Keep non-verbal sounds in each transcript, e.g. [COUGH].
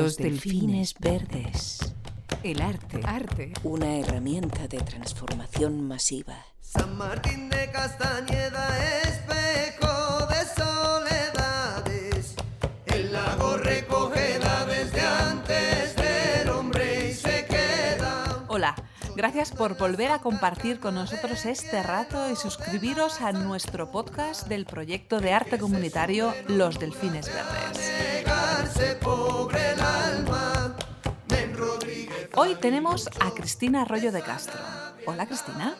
Los delfines verdes. El arte. Arte. Una herramienta de transformación masiva. San Martín de Castañeda, espejo de soledades. El lago recogeda desde antes del hombre y se queda. Hola. Gracias por volver a compartir con nosotros este rato y suscribiros a nuestro podcast del proyecto de arte comunitario Los Delfines Verdes. Hoy tenemos a Cristina Arroyo de Castro. Hola Cristina.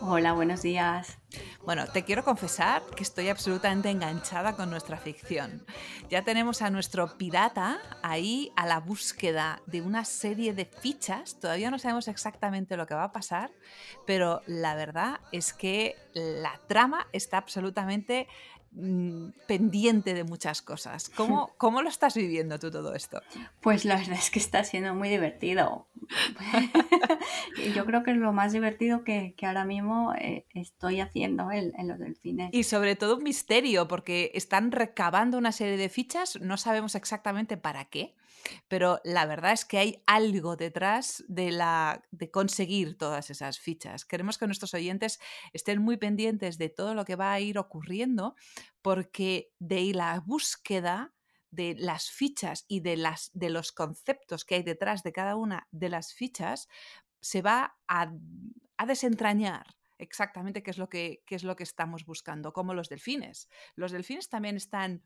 Hola, buenos días. Bueno, te quiero confesar que estoy absolutamente enganchada con nuestra ficción. Ya tenemos a nuestro pirata ahí a la búsqueda de una serie de fichas. Todavía no sabemos exactamente lo que va a pasar, pero la verdad es que la trama está absolutamente mm, pendiente de muchas cosas. ¿Cómo, [LAUGHS] ¿Cómo lo estás viviendo tú todo esto? Pues la verdad es que está siendo muy divertido. [LAUGHS] Yo creo que es lo más divertido que, que ahora mismo eh, estoy haciendo en, en los delfines. Y sobre todo un misterio, porque están recabando una serie de fichas, no sabemos exactamente para qué, pero la verdad es que hay algo detrás de, la, de conseguir todas esas fichas. Queremos que nuestros oyentes estén muy pendientes de todo lo que va a ir ocurriendo, porque de la búsqueda de las fichas y de, las, de los conceptos que hay detrás de cada una de las fichas se va a, desentrañar exactamente qué es, lo que, qué es lo que estamos buscando, como los delfines. Los delfines también están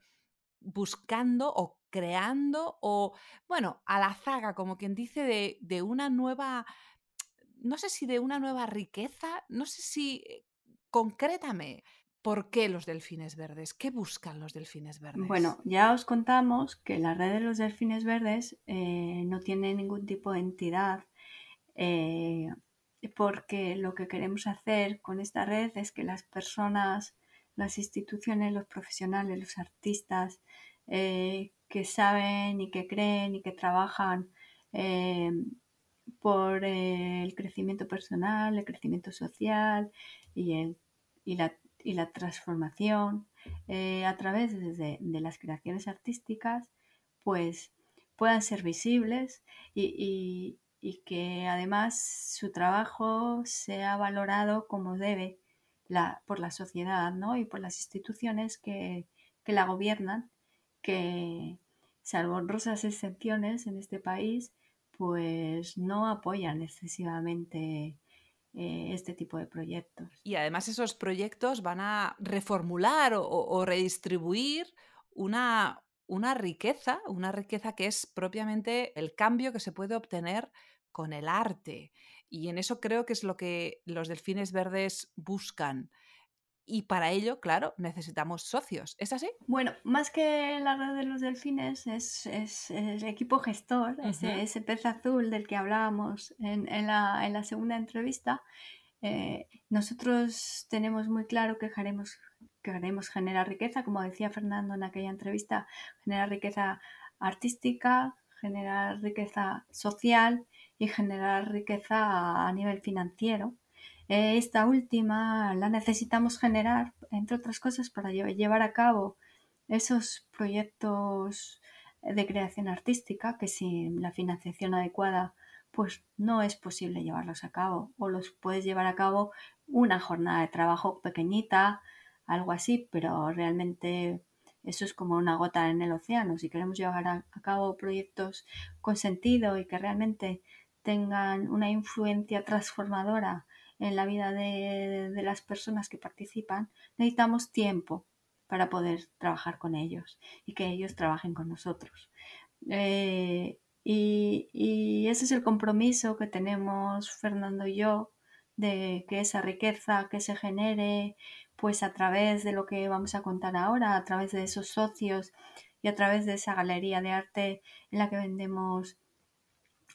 buscando o creando o, bueno, a la zaga, como quien dice, de, de una nueva, no sé si de una nueva riqueza, no sé si, eh, concrétame, ¿por qué los delfines verdes? ¿Qué buscan los delfines verdes? Bueno, ya os contamos que la red de los delfines verdes eh, no tiene ningún tipo de entidad eh, porque lo que queremos hacer con esta red es que las personas, las instituciones, los profesionales, los artistas eh, que saben y que creen y que trabajan eh, por el crecimiento personal, el crecimiento social y, el- y la, y la transformación a través de, de las creaciones artísticas, pues puedan ser visibles y- y que además su trabajo sea valorado como debe la- por la sociedad ¿no? y por las instituciones que, que la gobiernan, que salvo honrosas excepciones en este país, pues no apoyan excesivamente eh, este tipo de proyectos. Y además esos proyectos van a reformular o, redistribuir una, una riqueza, una riqueza que es propiamente el cambio que se puede obtener con el arte. Y en eso creo que es lo que los delfines verdes buscan. Y para ello, claro, necesitamos socios. ¿Es así? Bueno, más que la red de los delfines es, es el equipo gestor, ese, ese pez azul del que hablábamos en, en la, en la segunda entrevista. Eh, nosotros tenemos muy claro que que queremos generar riqueza, como decía Fernando en aquella entrevista, generar riqueza artística, generar riqueza social y generar riqueza a, nivel financiero. Eh, esta última la necesitamos generar, entre otras cosas, para lle- llevar a cabo esos proyectos de creación artística que sin la financiación adecuada pues no es posible llevarlos a cabo o los puedes llevar a cabo una jornada de trabajo pequeñita, algo así, pero realmente eso es como una gota en el océano. Si queremos llevar a, cabo proyectos con sentido y que realmente tengan una influencia transformadora en la vida de, las personas que participan, necesitamos tiempo para poder trabajar con ellos y que ellos trabajen con nosotros. Eh, y ese es el compromiso que tenemos Fernando y yo de que esa riqueza que se genere pues a través de lo que vamos a contar ahora, a través de esos socios y a través de esa galería de arte en la que vendemos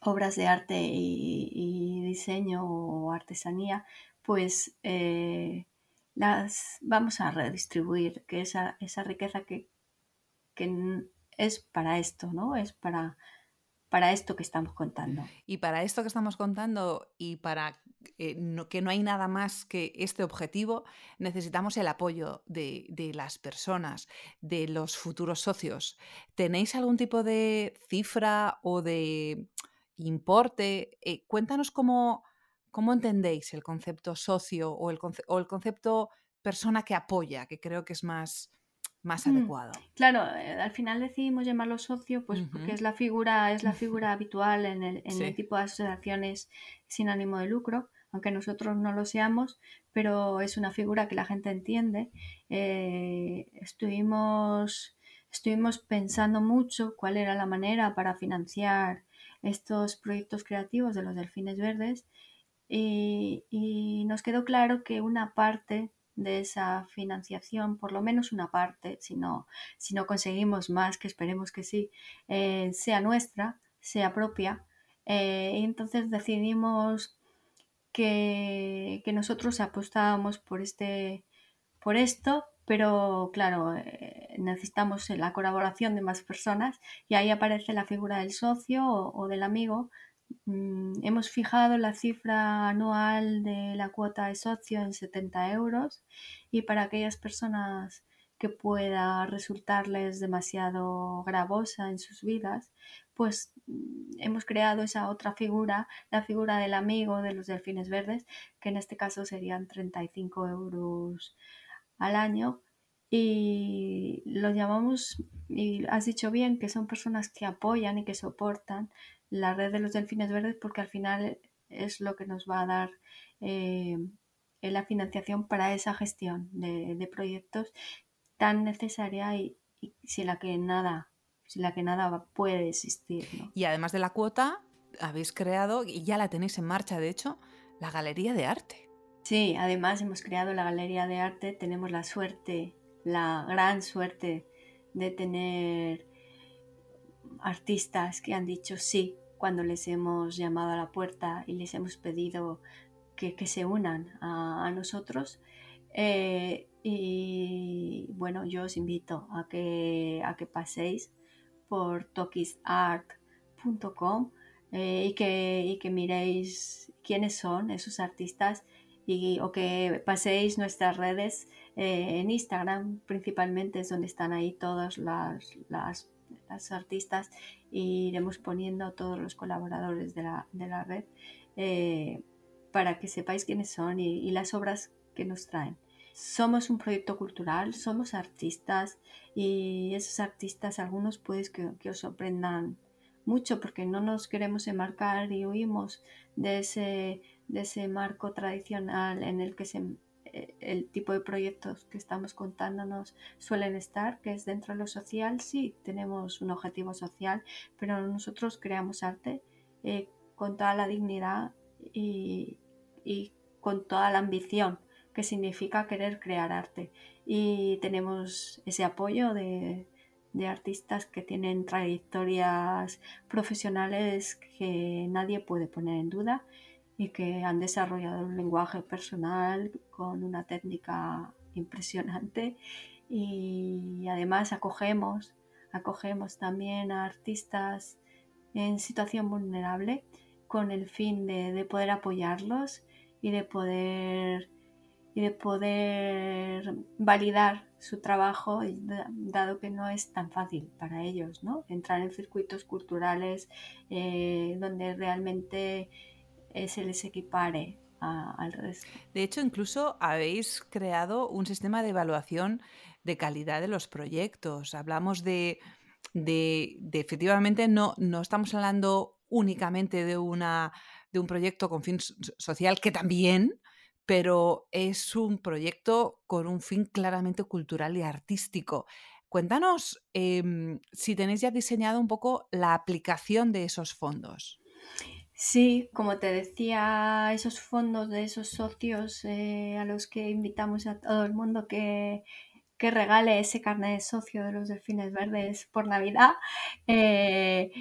obras de arte y, diseño o artesanía, pues eh, las vamos a redistribuir, que esa, esa riqueza que, que es para esto, ¿no? Es para para esto que estamos contando. Y para esto que estamos contando y para eh, que no hay nada más que este objetivo, necesitamos el apoyo de, las personas, de los futuros socios. ¿Tenéis algún tipo de cifra o de importe? Eh, cuéntanos cómo, cómo entendéis el concepto socio o el, o el concepto persona que apoya, que creo que es más, más Mm, adecuado. Claro, eh, al final decidimos llamarlo socio, pues porque es la figura, es la figura [LAUGHS] habitual en el, en el tipo de asociaciones sin ánimo de lucro, aunque nosotros no lo seamos, pero es una figura que la gente entiende. Eh, estuvimos, estuvimos pensando mucho cuál era la manera para financiar estos proyectos creativos de los delfines verdes y, y nos quedó claro que una parte de esa financiación, por lo menos una parte, si no, si no conseguimos más, que esperemos que sí, eh, sea nuestra, sea propia. Eh, y entonces decidimos que, que nosotros apostábamos por, este, por esto, pero claro, eh, necesitamos la colaboración de más personas y ahí aparece la figura del socio o, del amigo hemos fijado la cifra anual de la cuota de socio en 70 euros y para aquellas personas que pueda resultarles demasiado gravosa en sus vidas, pues mm, hemos creado esa otra figura, la figura del amigo de los delfines verdes, que en este caso serían 35 euros al año. Y lo llamamos, y has dicho bien, que son personas que apoyan y que soportan la red de los delfines verdes porque al final es lo que nos va a dar eh, la financiación para esa gestión de, de proyectos tan necesaria y, y, sin la que nada sin la que nada puede existir ¿no? y además de la cuota habéis creado y ya la tenéis en marcha de hecho la galería de arte sí además hemos creado la galería de arte tenemos la suerte la gran suerte de tener artistas que han dicho sí cuando les hemos llamado a la puerta y les hemos pedido que, que se unan a, a nosotros. Eh, y bueno, yo os invito a que, a que paséis por tokisart.com eh, y, que, y que miréis quiénes son esos artistas y, o que paséis nuestras redes eh, en Instagram principalmente es donde están ahí todas las, las artistas y iremos poniendo todos los colaboradores de la, de la red eh, para que sepáis quiénes son y, y, las obras que nos traen. Somos un proyecto cultural, somos artistas y esos artistas, algunos puedes que, que os sorprendan mucho porque no nos queremos enmarcar y huimos de ese, de ese marco tradicional en el que se el tipo de proyectos que estamos contándonos suelen estar, que es dentro de lo social, sí, tenemos un objetivo social, pero nosotros creamos arte eh, con toda la dignidad y, con toda la ambición que significa querer crear arte. Y tenemos ese apoyo de artistas que tienen trayectorias profesionales que nadie puede poner en duda y que han desarrollado un lenguaje personal con una técnica impresionante y además acogemos, acogemos también a artistas en situación vulnerable con el fin de, de poder apoyarlos y de poder y de poder validar su trabajo, dado que no es tan fácil para ellos, ¿no? Entrar en circuitos culturales eh, donde realmente se les equipare al resto. De hecho, incluso habéis creado un sistema de evaluación de calidad de los proyectos. Hablamos de, de, efectivamente, no, no estamos hablando únicamente de, una, de un proyecto con fin social, que también, pero es un proyecto con un fin claramente cultural y artístico. Cuéntanos eh, si tenéis ya diseñado un poco la aplicación de esos fondos. Sí, como te decía, esos fondos de esos socios eh, a los que invitamos a todo el mundo que, que regale ese carnet de socio de los delfines verdes por Navidad, eh,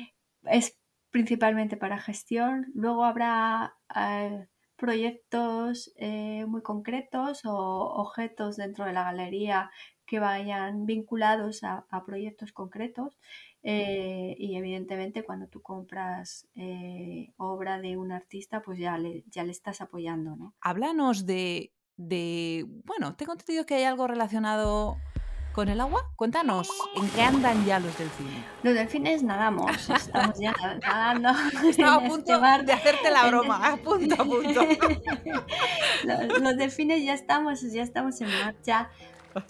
es principalmente para gestión. Luego habrá eh, proyectos eh, muy concretos o objetos dentro de la galería que vayan vinculados a, proyectos concretos eh, y evidentemente cuando tú compras eh, obra de un artista, pues ya le, ya le estás apoyando, ¿no? Háblanos de, de, bueno, tengo entendido que hay algo relacionado con el agua. Cuéntanos, ¿en qué andan ya los delfines? Los delfines nadamos, estamos ya nadando. [LAUGHS] Estaba a punto este mar. de hacerte la broma, a punto, a punto. [LAUGHS] los, los delfines ya estamos, ya estamos en marcha.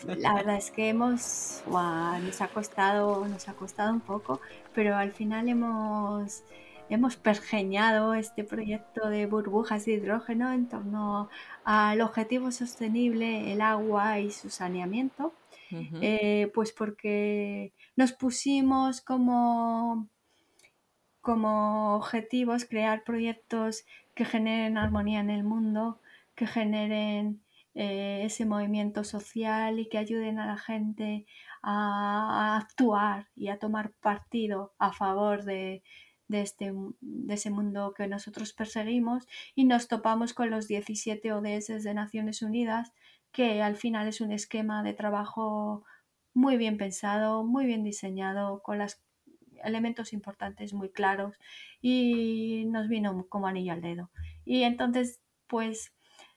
La verdad es que hemos, nos ha costado, nos ha costado un poco, pero al final hemos, hemos pergeñado este proyecto de burbujas de hidrógeno en torno al objetivo sostenible, el agua y su saneamiento. Eh, pues porque nos pusimos como, como objetivos crear proyectos que generen armonía en el mundo, que generen eh, ese movimiento social y que ayuden a la gente a, actuar y a tomar partido a favor de, de este, de ese mundo que nosotros perseguimos. Y nos topamos con los 17 ODS de Naciones Unidas que al final es un esquema de trabajo muy bien pensado, muy bien diseñado, con los elementos importantes muy claros y nos vino como anillo al dedo. Y entonces, pues,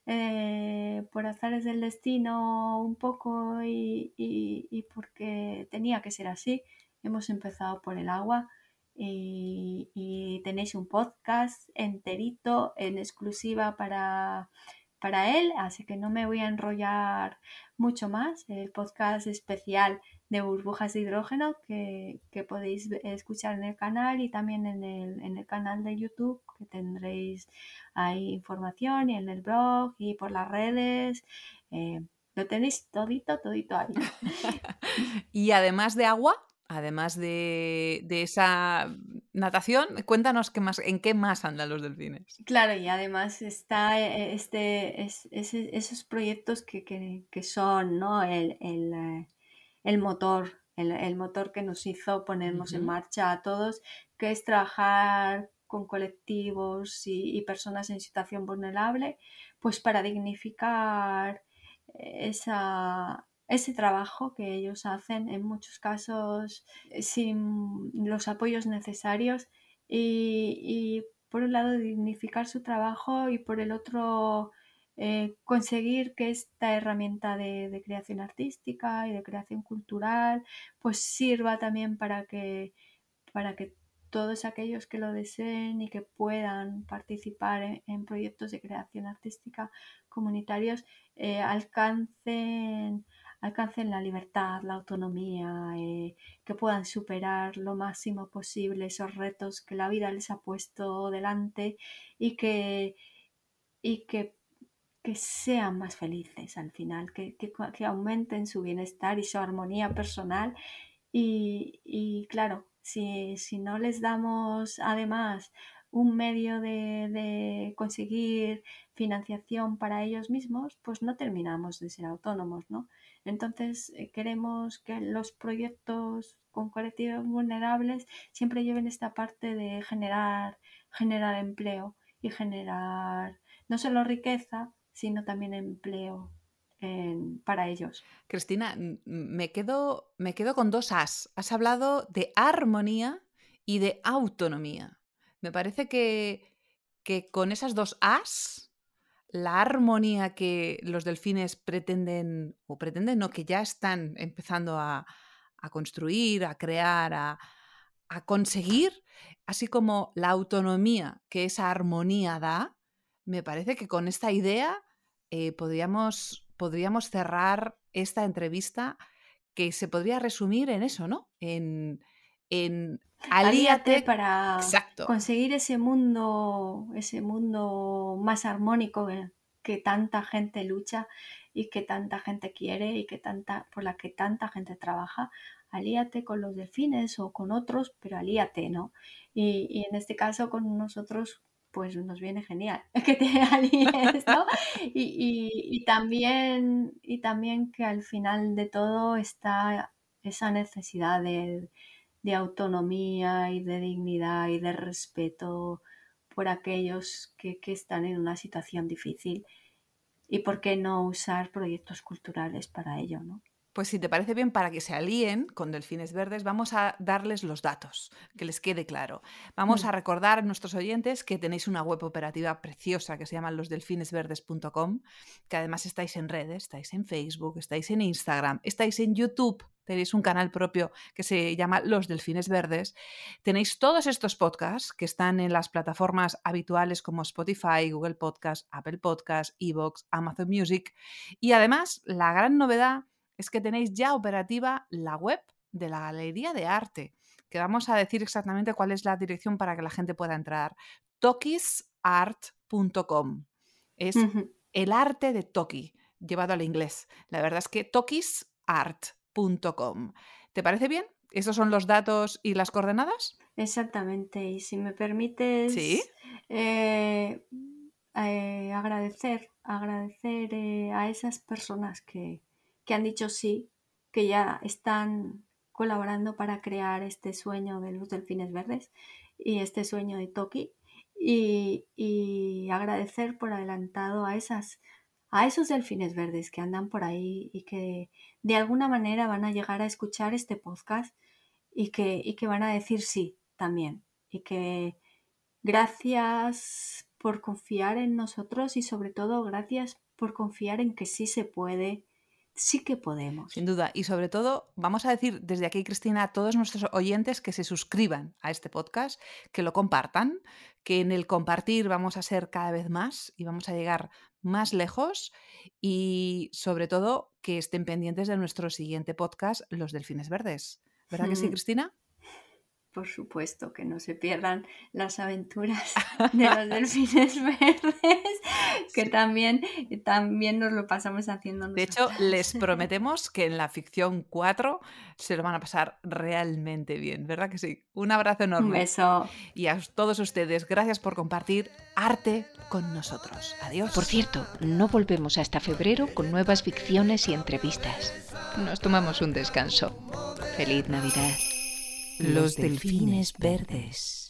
eh, por azares del destino un poco y, y- porque tenía que ser así, hemos empezado por el agua y tenéis un podcast enterito en exclusiva para, para él, así que no me voy a enrollar mucho más. El podcast especial de burbujas de hidrógeno que, podéis escuchar en el canal y también en el, en el canal de YouTube que tendréis ahí información y en el blog y por las redes. eh, lo tenéis todito, todito ahí. [LAUGHS] Y además de agua, además de, de esa natación, cuéntanos qué más, en qué más andan los delfines. Claro, y además está eh, este, es- esos proyectos que, que- que son ¿no? el, el, eh, el motor, el, el motor que nos hizo ponernos en marcha a todos, que es trabajar con colectivos y, y personas en situación vulnerable, pues para dignificar esa, ese trabajo que ellos hacen, en muchos casos eh, sin los apoyos necesarios y, por un lado dignificar su trabajo y por el otro eh, conseguir que esta herramienta de, creación artística y de creación cultural pues sirva también para que, para que todos aquellos que lo deseen y que puedan participar en, en proyectos de creación artística comunitarios eh, alcancen, alcancen la libertad, la autonomía, eh, que puedan superar lo máximo posible esos retos que la vida les ha puesto delante y que, y que, que sean más felices al final, que, que, que aumenten su bienestar y su armonía personal. Y, y claro, si, si no les damos además un medio de, de conseguir financiación para ellos mismos, pues no terminamos de ser autónomos, ¿no? Entonces eh, queremos que los proyectos con colectivos vulnerables siempre lleven esta parte de generar, generar empleo y generar no solo riqueza, sino también empleo para ellos. Cristina, me quedo, me quedo con dos as. Has hablado de armonía y de autonomía. Me parece que, que con esas dos as, la armonía que los delfines pretenden, o pretenden, no, que ya están empezando a, construir, a crear, a, a conseguir, así como la autonomía que esa armonía da, me parece que con esta idea eh, podríamos, podríamos cerrar esta entrevista que se podría resumir en eso, ¿no? En, en Alíate alíate. para Exacto. conseguir ese mundo, ese mundo más armónico que, que tanta gente lucha y que tanta gente quiere y que tanta, por la que tanta gente trabaja. Alíate con los delfines o con otros, pero alíate, ¿no? Y, y en este caso con nosotros, pues nos viene genial [LAUGHS] que te alíes, ¿no? Y, y- y también, y también que al final de todo está esa necesidad de, de autonomía y de dignidad y de respeto por aquellos que, que están en una situación difícil y por qué no usar proyectos culturales para ello, ¿no? Pues si te parece bien, para que se alíen con Delfines Verdes, vamos a darles los datos, que les quede claro. Vamos Mm. a recordar a nuestros oyentes que tenéis una web operativa preciosa que se llama losdelfinesverdes.com, que además estáis en redes, estáis en Facebook, estáis en Instagram, estáis en YouTube, tenéis un canal propio que se llama Los Delfines Verdes. Tenéis todos estos podcasts que están en las plataformas habituales como Spotify, Google Podcast, Apple Podcast, Evox, Amazon Music. Y además, la gran novedad es que tenéis ya operativa la web de la Galería de Arte, que vamos a decir exactamente cuál es la dirección para que la gente pueda entrar. tokisart.com. Es el arte de Toki, llevado al inglés. La verdad es que ¿Te parece bien? ¿Esos son los datos y las coordenadas? Exactamente. Y si me permites Sí. eh, eh, agradecer, agradecer eh, a esas personas que, que han dicho sí, que ya están colaborando para crear este sueño de los delfines verdes y este sueño de Toki. Y, y agradecer por adelantado a esas a esos delfines verdes que andan por ahí y que de alguna manera van a llegar a escuchar este podcast y que, y que van a decir sí también. Y que gracias por confiar en nosotros y sobre todo gracias por confiar en que sí se puede, sí que podemos. Sin duda. Y sobre todo, vamos a decir desde aquí, Cristina, a todos nuestros oyentes que se suscriban a este podcast, que lo compartan, que en el compartir vamos a ser cada vez más y vamos a llegar más lejos y sobre todo que estén pendientes de nuestro siguiente podcast, Los Delfines Verdes. ¿Verdad que sí, Mm. Cristina? Por supuesto, que no se pierdan las aventuras [LAUGHS] de los delfines verdes, que Sí. también, también nos lo pasamos haciendo De hecho, les [LAUGHS] prometemos que en la ficción 4 se lo van a pasar realmente bien, ¿verdad que sí? Un abrazo Un enorme. beso. Y a todos ustedes, gracias por compartir arte con nosotros. Adiós. Por cierto, no volvemos hasta febrero con nuevas ficciones y entrevistas. Nos tomamos un descanso. Feliz Navidad. Los delfines verdes.